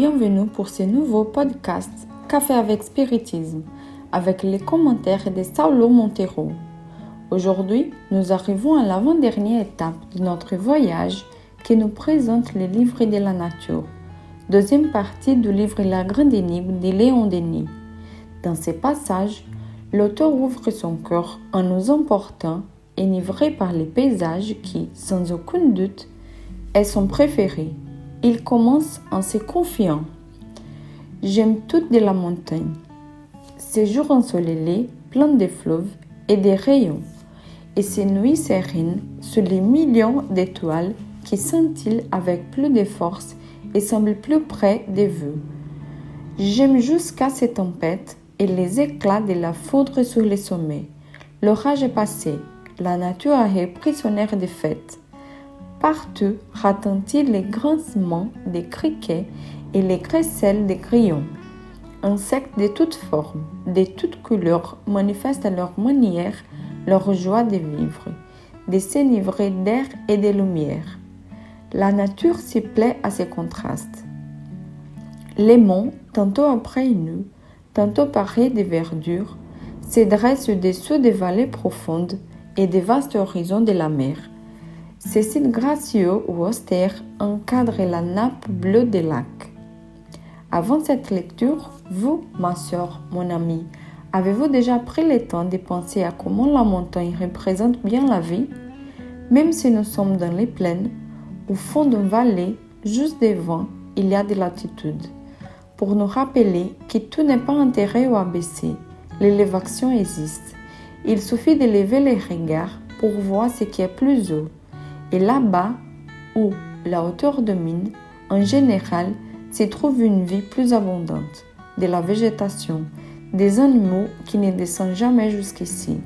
bienvenue pour ce nouveau podcast Café avec Spiritisme avec les commentaires de Saulo Montero. Aujourd'hui, nous arrivons à l'avant-dernière étape de notre voyage qui nous présente les livres de la nature, deuxième partie du livre La Grande Énigme de Léon Denis. Dans ces passages, l'auteur ouvre son cœur en nous emportant, enivré par les paysages qui, sans aucun doute, est son préféré. Il commence en se confiant. J'aime toute de la montagne. Ces jours ensoleillés, pleins de fleuves et des rayons, et ces nuits sereines sous les millions d'étoiles qui scintillent avec plus de force et semblent plus près des vœux. J'aime jusqu'à ces tempêtes et les éclats de la foudre sur les sommets. L'orage est passé, la nature a repris son air de fête. Partout retentissent les grincements des criquets et les crécelles des grillons. Insectes de toutes formes, de toutes couleurs manifestent à leur manière leur joie de vivre, de s'enivrer d'air et de lumière. La nature s'y plaît à ces contrastes. Les monts, tantôt après nous, tantôt parés de verdure, se dressent au-dessous des vallées profondes et des vastes horizons de la mer. Ces sites gracieux ou austères encadrent la nappe bleue des lacs. Avant cette lecture, vous, ma soeur, mon ami, avez-vous déjà pris le temps de penser à comment la montagne représente bien la vie? Même si nous sommes dans les plaines, au fond d'une vallée, juste devant, il y a de l'altitude pour nous rappeler que tout n'est pas enterré ou abaissé. L'élévation existe. Il suffit de lever les regards pour voir ce qui est plus haut. Et là-bas, où la hauteur domine, en général, se trouve une vie plus abondante, de la végétation, des animaux qui ne descendent jamais jusqu'ici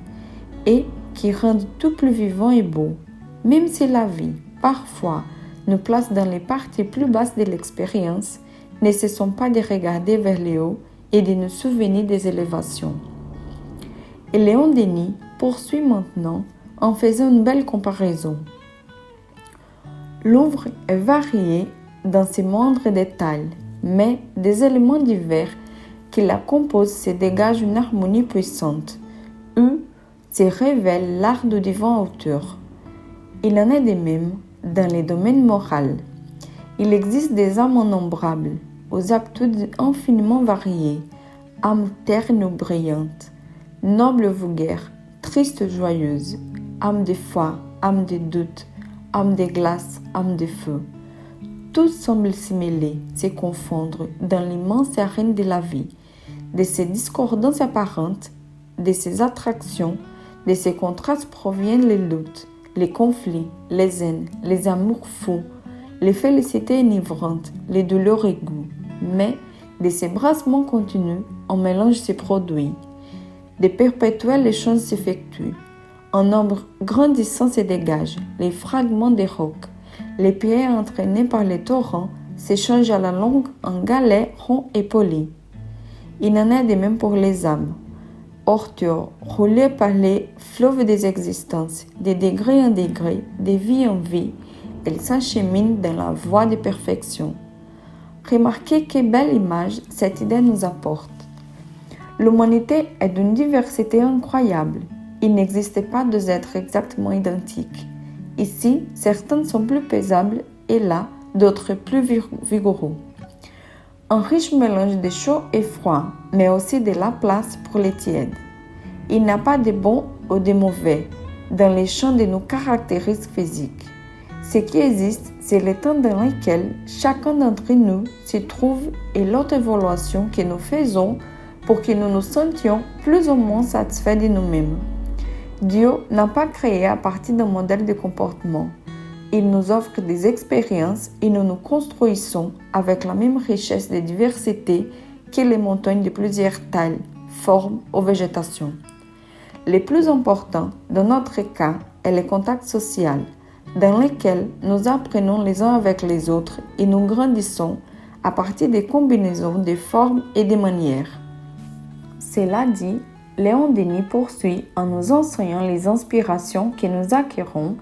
et qui rendent tout plus vivant et beau. Même si la vie, parfois, nous place dans les parties plus basses de l'expérience, ne cessons pas de regarder vers le haut et de nous souvenir des élévations. Et Léon Denis poursuit maintenant en faisant une belle comparaison. L'ouvre est varié dans ses moindres détails, mais des éléments divers qui la composent se dégagent une harmonie puissante, où se révèle l'art du divin auteur. Il en est de même dans les domaines moraux. Il existe des âmes innombrables, aux aptitudes infiniment variées, âmes ternes ou brillantes, nobles vulgaires, tristes joyeuses, âmes de foi, âmes de doute, âmes de glace, âmes de feu. Tous semblent s'y mêler, se confondre dans l'immense arène de la vie. De ces discordances apparentes, de ces attractions, de ces contrastes proviennent les luttes, les conflits, les haines, les amours fous, les félicités enivrantes, les douleurs égouts. Mais de ces brassements continus, un mélange se produit. Des perpétuels échanges s'effectuent. Un nombre grandissant se dégage. Les fragments des rocs, les pierres entraînées par les torrents s'échangent à la longue en galets ronds et polis. Il en est de même pour les âmes. Orture, roulées par les fleuves des existences, de degré en degré, de vie en vie, elle s'achemine dans la voie de perfection. Remarquez quelle belle image cette idée nous apporte. L'humanité est d'une diversité incroyable. Il n'existe pas deux êtres exactement identiques. Ici, certains sont plus paisables et là, d'autres plus vigoureux. Un riche mélange de chaud et froid, mais aussi de la place pour les tièdes. Il n'y a pas de bons ou de mauvais dans les champs de nos caractéristiques physiques. Ce qui existe, c'est le temps dans lequel chacun d'entre nous se trouve et l'autre évaluation que nous faisons pour que nous nous sentions plus ou moins satisfaits de nous-mêmes. Dieu n'a pas créé à partir d'un modèle de comportement. Il nous offre des expériences et nous nous construisons avec la même richesse de diversité que les montagnes de plusieurs tailles, formes ou végétations. Le plus important dans notre cas est le contact social dans lesquels nous apprenons les uns avec les autres et nous grandissons à partir des combinaisons de formes et de manières. Cela dit, Léon Denis poursuit en nous enseignant les inspirations que nous acquérons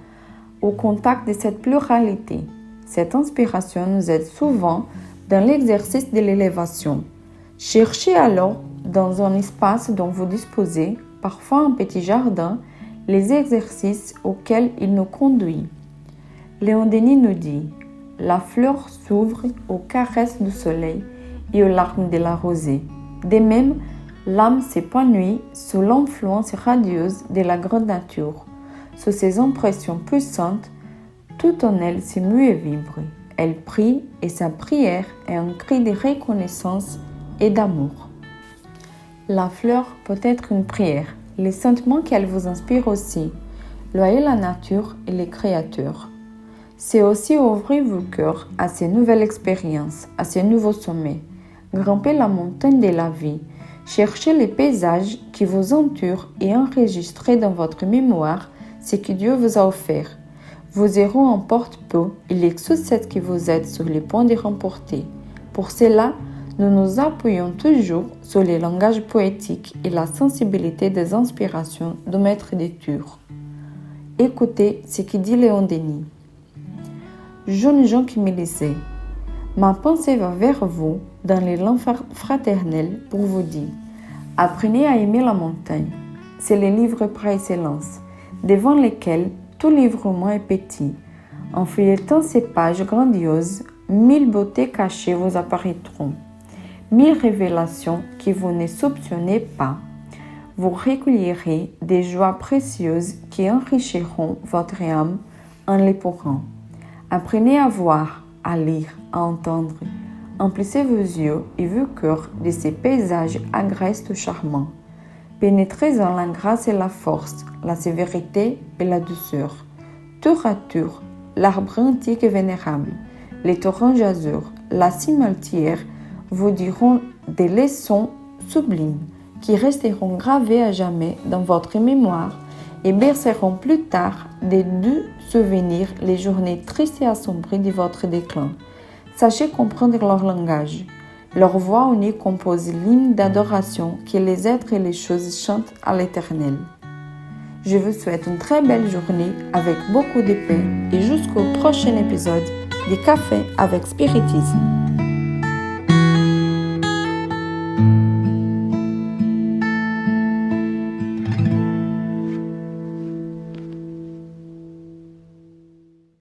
au contact de cette pluralité. Cette inspiration nous aide souvent dans l'exercice de l'élévation. Cherchez alors dans un espace dont vous disposez, parfois un petit jardin, les exercices auxquels il nous conduit. Léon Denis nous dit La fleur s'ouvre aux caresses du soleil et aux larmes de la rosée. De même, l'âme s'épanouit sous l'influence radieuse de la grande nature. Sous ses impressions puissantes, tout en elle s'émue et vibre. Elle prie et sa prière est un cri de reconnaissance et d'amour. La fleur peut être une prière, les sentiments qu'elle vous inspire aussi. Loyez la nature et les créateurs. C'est aussi ouvrir vos cœurs à ces nouvelles expériences, à ces nouveaux sommets. Grimpez la montagne de la vie. Cherchez les paysages qui vous entourent et enregistrez dans votre mémoire ce que Dieu vous a offert. Vos héros emportent peu et les succès que vous êtes sur le point de remporter. Pour cela, nous nous appuyons toujours sur les langages poétiques et la sensibilité des inspirations du maître des. Écoutez ce que dit Léon Denis. Jeunes gens qui me ma pensée va vers vous dans l'élan fraternel pour vous dire Apprenez à aimer la montagne. C'est le livre par excellence, devant lesquels tout livrement est petit. En feuilletant ces pages grandioses, mille beautés cachées vous apparaîtront, mille révélations que vous ne soupçonnez pas. Vous recueillerez des joies précieuses qui enrichiront votre âme en les pourrant. Apprenez à voir, à lire, à entendre. Emplissez vos yeux et vos cœurs de ces paysages agrestes charmants. Pénétrez en la grâce et la force, la sévérité et la douceur. Tour à tour, l'arbre antique et vénérable, les torrents azur, la cime altière vous diront des leçons sublimes qui resteront gravées à jamais dans votre mémoire et berceront plus tard des doux souvenirs les journées tristes et assombries de votre déclin. Sachez comprendre leur langage. Leur voix unie compose l'hymne d'adoration que les êtres et les choses chantent à l'Éternel. Je vous souhaite une très belle journée avec beaucoup de paix et jusqu'au prochain épisode des Cafés avec Spiritisme.